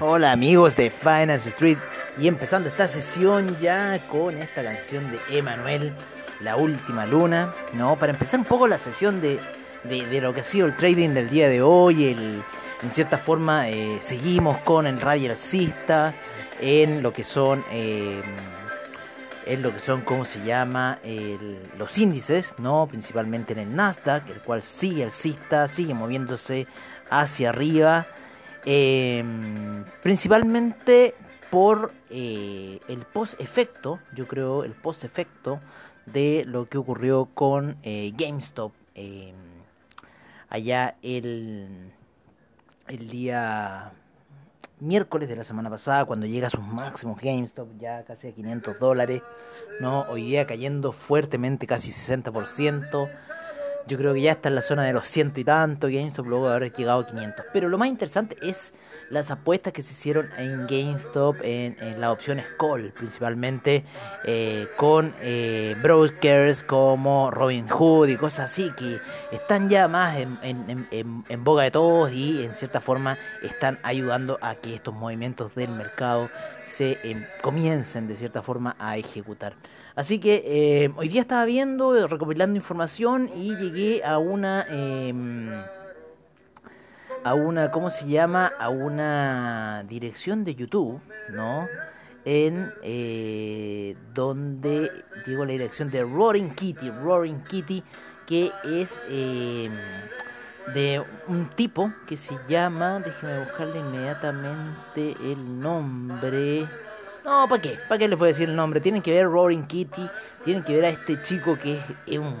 Hola amigos de Finance Street y empezando esta sesión ya con esta canción de Emanuel, La Última Luna, ¿no? Para empezar un poco la sesión de, de, lo que ha sido el trading del día de hoy, en cierta forma eh, seguimos con el radio alcista, en lo que son... Eh, en lo que son, ¿cómo se llama? los índices, ¿no? Principalmente en el Nasdaq, el cual sigue alcista, sigue moviéndose hacia arriba. Em, principalmente por eh, el post-efecto, yo creo, el post-efecto de lo que ocurrió con eh, GameStop em, allá el, el día miércoles de la semana pasada, cuando llega a sus máximos GameStop, ya casi a 500 dólares, ¿no? Hoy día cayendo fuertemente, casi 60%. Yo creo que ya está en la zona de los ciento y tanto GameStop, luego de haber llegado a 500. Pero lo más interesante es las apuestas que se hicieron en GameStop, en, las opciones call, principalmente eh, con eh, brokers como Robinhood y cosas así, que están ya más en, en, en, boga de todos y en cierta forma están ayudando a que estos movimientos del mercado se em, comiencen de cierta forma a ejecutar. Así que eh, hoy día estaba viendo, recopilando información y llegué a una... A una, ¿cómo se llama? A una dirección de YouTube, ¿no? En eh, donde llegó la dirección de Roaring Kitty, Roaring Kitty, que es em, de un tipo que se llama, déjeme buscarle inmediatamente el nombre. No, ¿para qué? ¿Para qué les voy a decir el nombre? Tienen que ver Roaring Kitty, tienen que ver a este chico que es un,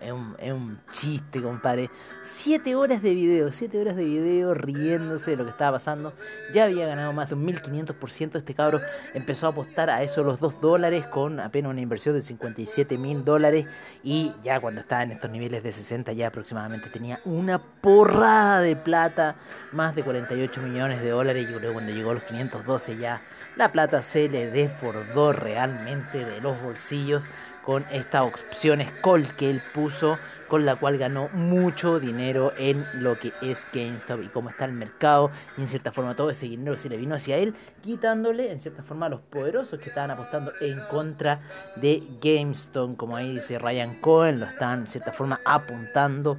es un, es un, chiste, compadre. Siete horas de video, siete horas de video riéndose de lo que estaba pasando. Ya había ganado más de un 1500%. Este cabro empezó a apostar a eso los 2 dólares con apenas una inversión de 57 mil dólares. Y ya cuando estaba en estos niveles de 60 ya aproximadamente tenía una porrada de plata, más de 48 millones de dólares. Y luego cuando llegó a los 512 ya la plata se le desbordó realmente de los bolsillos con estas opciones call que él puso, con la cual ganó mucho dinero en lo que es GameStop y cómo está el mercado. Y en cierta forma todo ese dinero se le vino hacia él, quitándole en cierta forma a los poderosos que estaban apostando en contra de GameStop, como ahí dice Ryan Cohen, lo están en cierta forma apuntando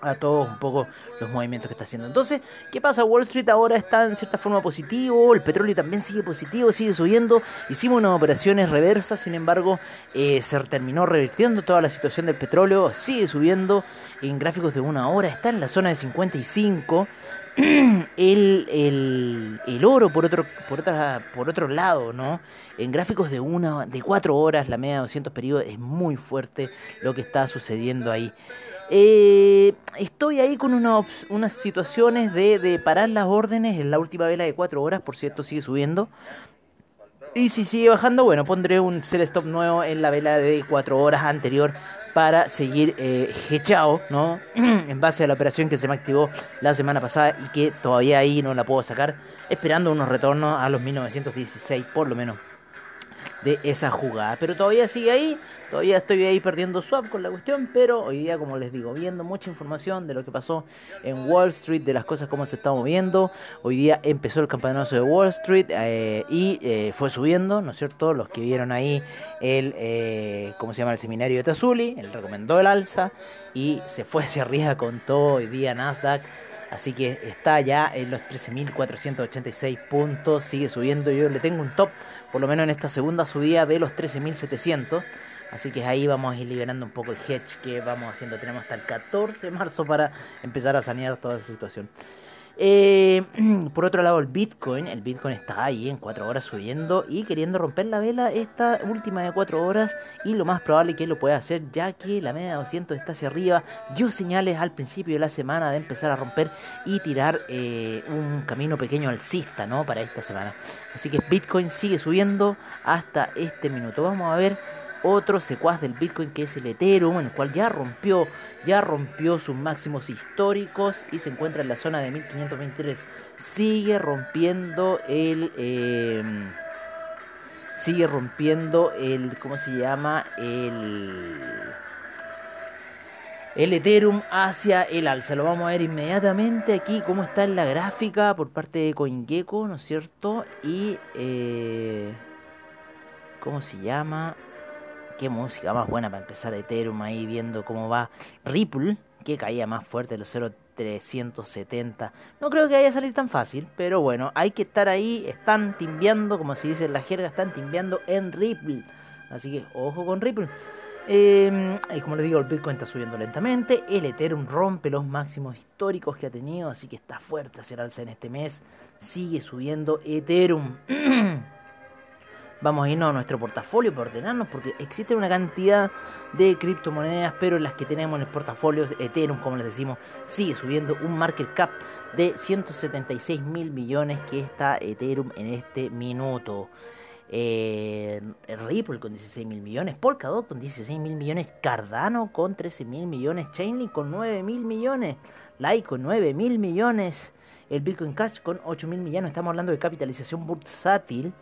a todos un poco los movimientos que está haciendo. Entonces, ¿qué pasa? Wall Street ahora está en cierta forma positivo, el petróleo también sigue positivo, sigue subiendo. Hicimos unas operaciones reversas, sin embargo, eh, se terminó revirtiendo toda la situación del petróleo, sigue subiendo en gráficos de una hora, está en la zona de 55. El, el, el, oro por otro por otra por otro lado no en gráficos de una de cuatro horas la media de 200 periodos es muy fuerte lo que está sucediendo ahí eh, estoy ahí con unas situaciones de, de, parar las órdenes en la última vela de 4 horas, por cierto, sigue subiendo. Y si sigue bajando, bueno, pondré un sell stop nuevo en la vela de 4 horas anterior para seguir eh, hechado, ¿no? en base a la operación que se me activó la semana pasada y que todavía ahí no la puedo sacar, esperando unos retornos a los 1916 por lo menos de esa jugada. Pero todavía sigue ahí, todavía estoy ahí perdiendo swap con la cuestión, pero hoy día, como les digo, viendo mucha información de lo que pasó en Wall Street, de las cosas como se está moviendo. Hoy día empezó el campeonato de Wall Street eh, y eh, fue subiendo, ¿no es cierto? Los que vieron ahí el, eh, ¿cómo se llama? El seminario de Tazuli, él recomendó el alza y se fue hacia arriba con todo hoy día Nasdaq. Así que está ya en los 13.486 puntos, sigue subiendo. Yo le tengo un top por lo menos en esta segunda subida de los 13.700. Así que ahí vamos a ir liberando un poco el hedge que vamos haciendo. Tenemos hasta el 14 de marzo para empezar a sanear toda esa situación. Eh, por otro lado, el Bitcoin, el Bitcoin está ahí en 4 horas subiendo y queriendo romper la vela esta última de 4 horas y lo más probable que lo pueda hacer ya que la media de 200 está hacia arriba, dio señales al principio de la semana de empezar a romper y tirar eh, un camino pequeño alcista ¿no? para esta semana. Así que Bitcoin sigue subiendo hasta este minuto. Vamos a ver otro secuaz del Bitcoin que es el Ethereum, en el cual ya rompió, ya rompió sus máximos históricos y se encuentra en la zona de 1523. Sigue rompiendo el em, sigue rompiendo el ¿cómo se llama? el Ethereum hacia el alza. Lo vamos a ver inmediatamente aquí cómo está en la gráfica por parte de CoinGecko, ¿no es cierto? Y eh, ¿cómo se llama? Qué música más buena para empezar Ethereum ahí viendo cómo va Ripple, que caía más fuerte los 0.370. No creo que vaya a salir tan fácil, pero bueno, hay que estar ahí, están timbiando, como se dice en la jerga, están timbiando en Ripple. Así que ojo con Ripple. Em, y como les digo, el Bitcoin está subiendo lentamente. El Ethereum rompe los máximos históricos que ha tenido, así que está fuerte hacia el alza en este mes. Sigue subiendo Ethereum. vamos a irnos a nuestro portafolio para ordenarnos porque existe una cantidad de criptomonedas, pero las que tenemos en el portafolio, Ethereum, como les decimos, sigue subiendo un market cap de 176 mil millones que está Ethereum en este minuto. Eh, Ripple con 16 mil millones, Polkadot con 16 mil millones, Cardano con 13 mil millones, Chainlink con 9 mil millones, Lite con 9 mil millones, el Bitcoin Cash con 8 mil millones. Estamos hablando de capitalización bursátil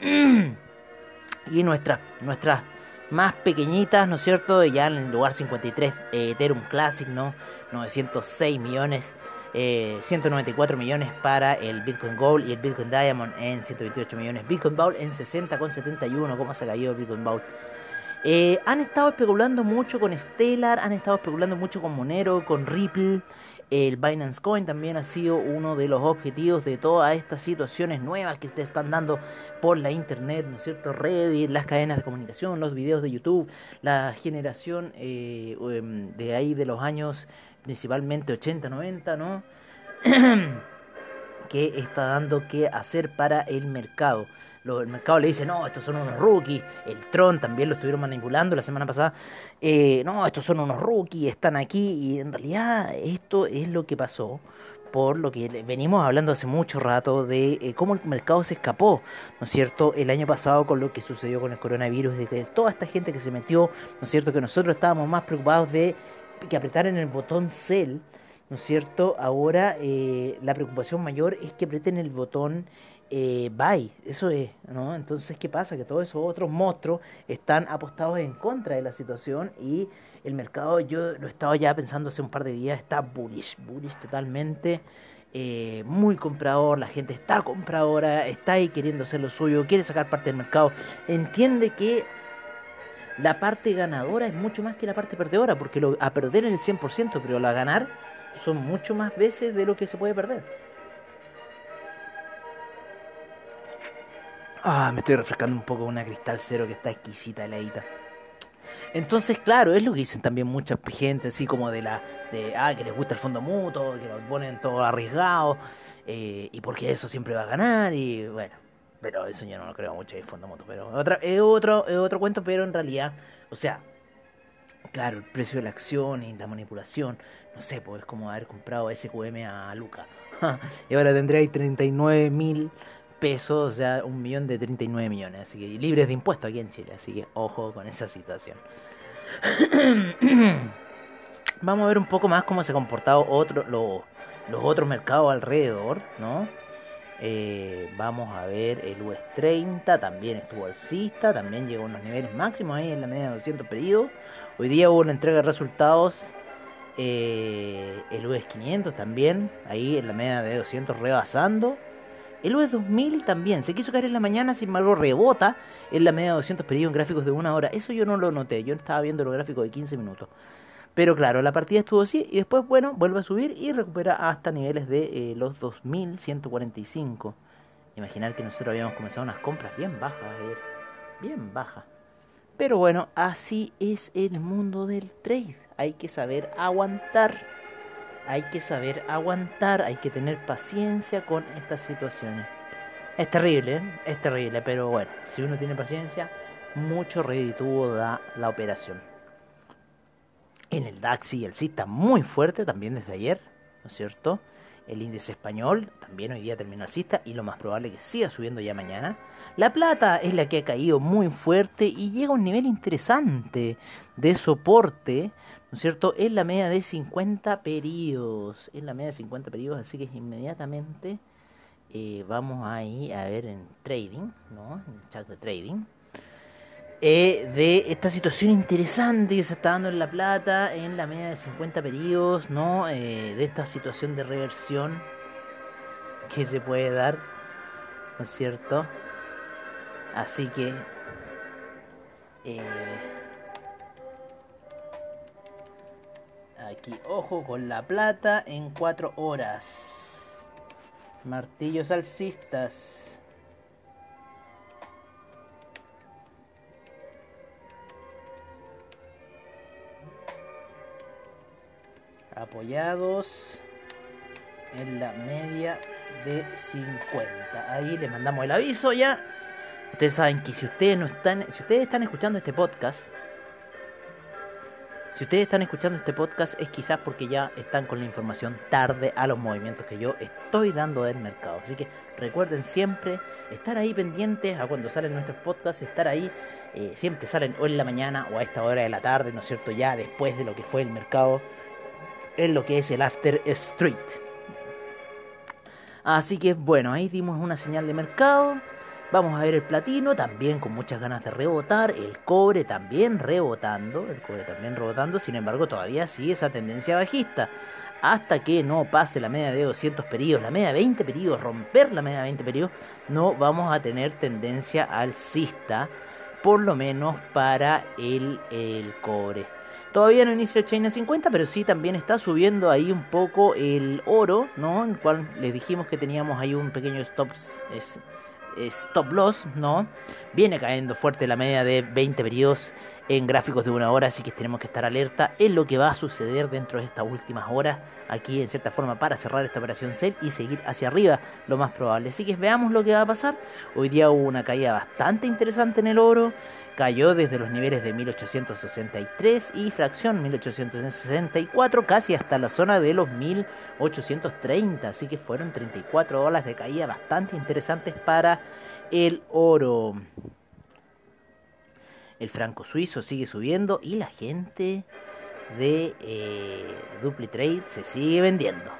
y nuestras nuestras más pequeñitas, ¿no es cierto? Ya en el lugar 53, eh, Ethereum Classic, ¿no? 906 millones, 194 eh, millones para el Bitcoin Gold y el Bitcoin Diamond en 128 millones. Bitcoin Vault en 60,71, ¿cómo se ha caído el Bitcoin Vault? Eh, han estado especulando mucho con Stellar, han estado especulando mucho con Monero, con Ripple. El Binance Coin también ha sido uno de los objetivos de todas estas situaciones nuevas que se están dando por la internet, ¿no es cierto? Reddit, las cadenas de comunicación, los videos de YouTube, la generación eh, em, de ahí de los años principalmente 80, 90, ¿no? que está dando que hacer para el mercado el mercado le dice, no, estos son unos rookies. El Tron también lo estuvieron manipulando la semana pasada. Eh, no, estos son unos rookies, están aquí. Y en realidad esto es lo que pasó por lo que venimos hablando hace mucho rato de eh, cómo el mercado se escapó, ¿no es cierto? El año pasado con lo que sucedió con el coronavirus, de que toda esta gente que se metió, ¿no es cierto? Que nosotros estábamos más preocupados de que apretaran el botón sell, ¿no es cierto? Ahora eh, la preocupación mayor es que aprieten el botón eh, bye, eso es, ¿no? Entonces, ¿qué pasa? Que todos esos otros monstruos están apostados en contra de la situación y el mercado, yo lo estaba ya pensando hace un par de días, está bullish, bullish totalmente, eh, muy comprador, la gente está compradora, está ahí queriendo hacer lo suyo, quiere sacar parte del mercado, entiende que la parte ganadora es mucho más que la parte perdedora, porque lo, a perder es el 100%, pero la ganar son mucho más veces de lo que se puede perder. Ah, me estoy refrescando un poco una cristal cero que está exquisita, heladita. Entonces, claro, es lo que dicen también mucha gente, así como de la, de, ah, que les gusta el fondo mutuo, que lo ponen todo arriesgado, eh, y porque eso siempre va a ganar, y bueno, pero eso yo no lo creo mucho, el fondo mutuo, pero otra, es otro, es otro cuento, pero en realidad, o sea, claro, el precio de la acción y la manipulación, no sé, pues es como haber comprado SQM a Luca, y ahora tendréis 39 mil pesos, o sea, un millón de 39 millones, así que libres de impuestos aquí en Chile, así que ojo con esa situación. Vamos a ver un poco más cómo se comportado otro, los otros mercados alrededor, ¿no? Eh, vamos a ver el US 30, también estuvo alcista, también llegó a unos niveles máximos ahí en la media de 200 pedidos. Hoy día hubo una entrega de resultados, eh, el US 500 también, ahí en la media de 200 rebasando. El US 2000 también se quiso caer en la mañana, sin embargo rebota en la media de 200 pedidos en gráficos de una hora. Eso yo no lo noté, yo estaba viendo los gráficos de 15 minutos. Pero claro, la partida estuvo así y después, bueno, vuelve a subir y recupera hasta niveles de eh, los 2145. Imaginar que nosotros habíamos comenzado unas compras bien bajas, bien bajas. Pero bueno, así es el mundo del trade. Hay que saber aguantar. Hay que saber aguantar, hay que tener paciencia con estas situaciones. Es terrible, ¿eh? es terrible, pero bueno, si uno tiene paciencia, mucho redituvo da la operación. En el DAX y el CIS está muy fuerte también desde ayer, ¿no es cierto? El índice español también hoy día terminó alcista y lo más probable que siga subiendo ya mañana. La plata es la que ha caído muy fuerte y llega a un nivel interesante de soporte, ¿no es cierto? En la media de 50 periodos. En la media de 50 periodos, así que inmediatamente eh, vamos ahí a ver en trading, ¿no? En chat de trading. Eh, de esta situación interesante que se está dando en La Plata, en la media de 50 periodos, ¿no? Eh, de esta situación de reversión que se puede dar, ¿no es cierto? Así que... Eh, aquí, ojo con La Plata en 4 horas. Martillos alcistas. Apoyados en la media de 50. Ahí le mandamos el aviso ya. Ustedes saben que si ustedes no están, si ustedes están escuchando este podcast, si ustedes están escuchando este podcast es quizás porque ya están con la información tarde a los movimientos que yo estoy dando del mercado. Así que recuerden siempre estar ahí pendientes a cuando salen nuestros podcasts, estar ahí, eh, siempre salen o en la mañana o a esta hora de la tarde, ¿no es cierto? Ya después de lo que fue el mercado en lo que es el After Street. Así que bueno, ahí dimos una señal de mercado. Vamos a ver el platino también con muchas ganas de rebotar. El cobre también rebotando. El cobre también rebotando. Sin embargo, todavía sigue esa tendencia bajista. Hasta que no pase la media de 200 periodos, la media de 20 periodos, romper la media de 20 periodos, no vamos a tener tendencia alcista. Por lo menos para el, el cobre. Todavía no inicia China 50, pero sí también está subiendo ahí un poco el oro, ¿no? En cual les dijimos que teníamos ahí un pequeño stop, stop loss, ¿no? Viene cayendo fuerte la media de 20 periodos en gráficos de una hora, así que tenemos que estar alerta en lo que va a suceder dentro de estas últimas horas, aquí en cierta forma para cerrar esta operación sell y seguir hacia arriba, lo más probable. Así que veamos lo que va a pasar. Hoy día hubo una caída bastante interesante en el oro, cayó desde los niveles de 1863 y fracción 1864 casi hasta la zona de los 1830, así que fueron 34 dólares de caída bastante interesantes para el oro. El franco suizo sigue subiendo y la gente de eh, Trade se sigue vendiendo.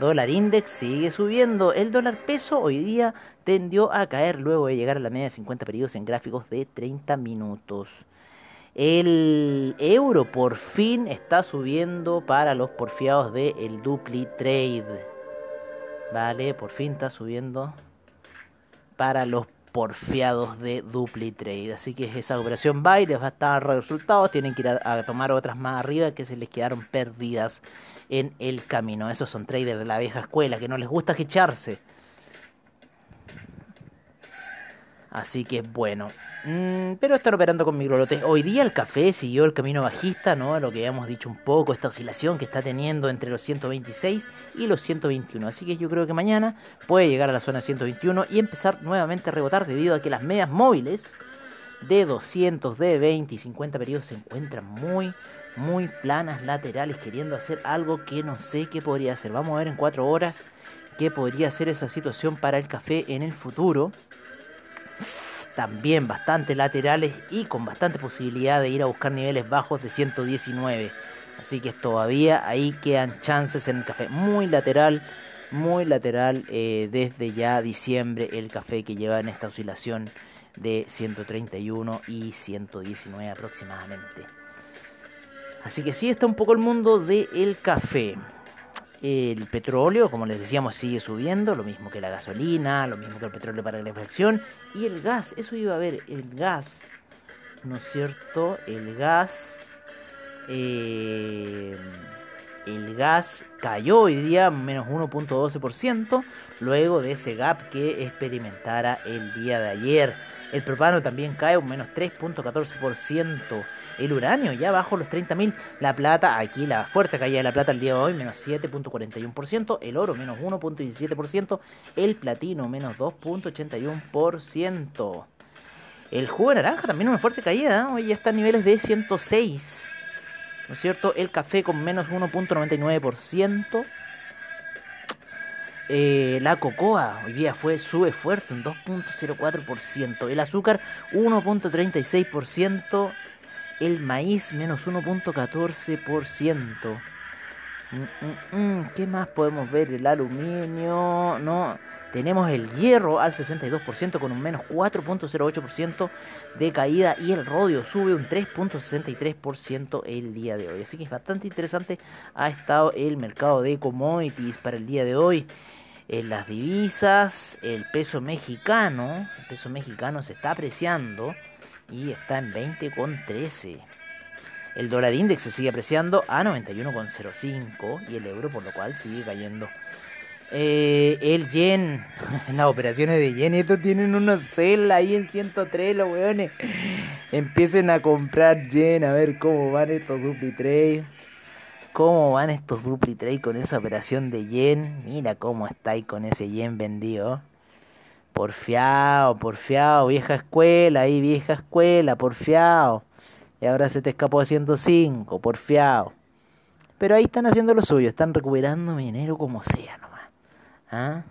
Dólar index sigue subiendo. El dólar peso hoy día tendió a caer luego de llegar a la media de 50 periodos en gráficos de 30 minutos. El euro por fin está subiendo para los porfiados de el Dupli Trade. Vale, por fin está subiendo para los porfiados de DupliTrade. Así que esa operación va y les va a estar resultados. Tienen que ir a, tomar otras más arriba que se les quedaron perdidas en el camino. Esos son traders de la vieja escuela que no les gusta echarse. Así que bueno. Mm, pero están operando con microlotes. Hoy día el café siguió el camino bajista, ¿no? Lo que habíamos dicho un poco, esta oscilación que está teniendo entre los 126 y los 121. Así que yo creo que mañana puede llegar a la zona 121 y empezar nuevamente a rebotar debido a que las medias móviles de 200, de 20 y 50 periodos se encuentran muy, muy planas laterales, queriendo hacer algo que no sé qué podría hacer. Vamos a ver en 4 horas qué podría ser esa situación para el café en el futuro también bastante laterales y con bastante posibilidad de ir a buscar niveles bajos de 119. Así que todavía ahí quedan chances en el café. Muy lateral, muy lateral eh, desde ya diciembre el café que lleva en esta oscilación de 131 y 119 aproximadamente. Así que sí está un poco el mundo del café. El petróleo, como les decíamos, sigue subiendo, lo mismo que la gasolina, lo mismo que el petróleo para la reflexión. Y el gas, eso iba a ver, el gas, ¿no es cierto? El gas, eh, el gas cayó hoy día menos 1.12%, luego de ese gap que experimentara el día de ayer. El propano también cae un menos 3.14%. El uranio ya bajo los 30.000. La plata, aquí la fuerte caída de la plata el día de hoy, menos 7.41%. El oro, menos 1.17%. El platino, menos 2.81%. El jugo de naranja también una fuerte caída. ¿eh? Hoy ya está a niveles de 106. ¿No es cierto? El café con menos 1.99%. Eh, la cocoa hoy día fue sube fuerte, un 2.04%. El azúcar 1.36% el maíz menos 1.14%. Mm, mm, mm, ¿Qué más podemos ver? El aluminio, no. Tenemos el hierro al 62% con un menos 4.08% de caída y el rodio sube un 3.63% el día de hoy. Así que es bastante interesante ha estado el mercado de commodities para el día de hoy. En las divisas, el peso mexicano, el peso mexicano se está apreciando y está en 20,13. El dólar índice se sigue apreciando a 91,05 y el euro por lo cual sigue cayendo. Eh, el yen, las operaciones de yen, estos tienen unos sell ahí en 103 los weones. Empiecen a comprar yen, a ver cómo van estos dupli trade. ¿Cómo van estos dupli trade con esa operación de yen? Mira cómo está ahí con ese yen vendido. Porfiado, porfiado, vieja escuela, ahí vieja escuela, porfiado. Y ahora se te escapó a 105, porfiado. Pero ahí están haciendo lo suyo, están recuperando dinero como sea nomás. ¿Ah?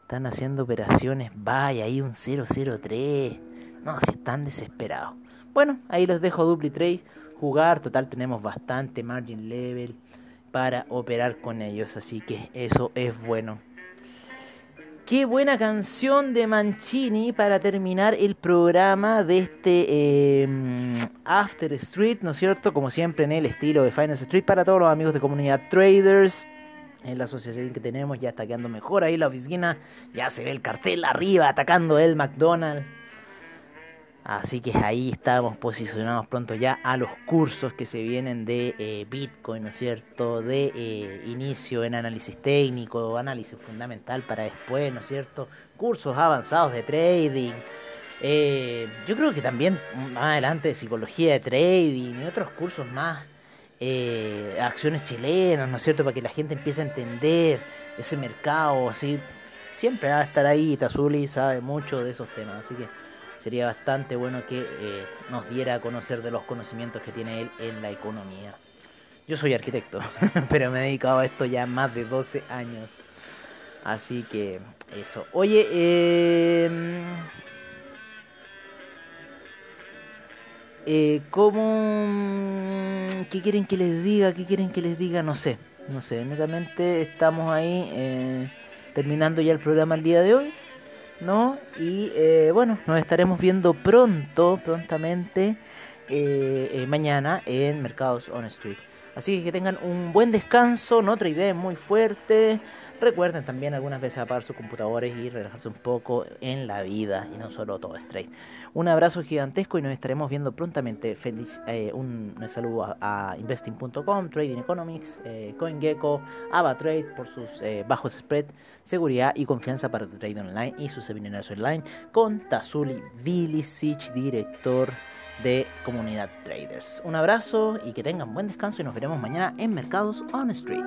Están haciendo operaciones, vaya, ahí un 003. No, si están desesperados. Bueno, ahí los dejo dupli trade jugar. Total, tenemos bastante margin level para operar con ellos. Así que eso es bueno. Qué buena canción de Mancini para terminar el programa de este em, After Street, ¿no es cierto? Como siempre en el estilo de Finance Street para todos los amigos de comunidad traders. En la asociación que tenemos ya está quedando mejor ahí la oficina. Ya se ve el cartel arriba atacando el McDonald's. Así que ahí estamos posicionados pronto ya a los cursos que se vienen de eh, Bitcoin, ¿no es cierto? De eh, inicio en análisis técnico, análisis fundamental para después, ¿no es cierto? Cursos avanzados de trading. Eh, yo creo que también más adelante de psicología de trading y otros cursos más, acciones chilenas, ¿no es cierto? Para que la gente empiece a entender ese mercado, así. Siempre va a estar ahí, Tazuli sabe mucho de esos temas, así que sería bastante bueno que eh, nos diera a conocer de los conocimientos que tiene él en la economía. Yo soy arquitecto, pero me he dedicado a esto ya más de 12 años. Así que eso. Oye, eh, eh, ¿cómo? ¿Qué quieren que les diga? ¿Qué quieren que les diga? No sé. No sé. Únicamente estamos ahí eh, terminando ya el programa el día de hoy. ¿No? Y eh, bueno, nos estaremos viendo pronto, prontamente, eh, eh, mañana en Mercados on Street. Así que tengan un buen descanso, no idea muy fuerte. Recuerden también algunas veces apagar sus computadores y relajarse un poco en la vida y no solo todo straight. Un abrazo gigantesco y nos estaremos viendo prontamente. Feliz, eh, un, saludo a, investing.com, Trading Economics, eh, CoinGecko, AvaTrade por sus eh, bajos spread, seguridad y confianza para tu trade online y sus seminarios online con Tazuli Vilicic, director de Comunidad Traders. Un abrazo y que tengan buen descanso y nos veremos mañana en Mercados on Street.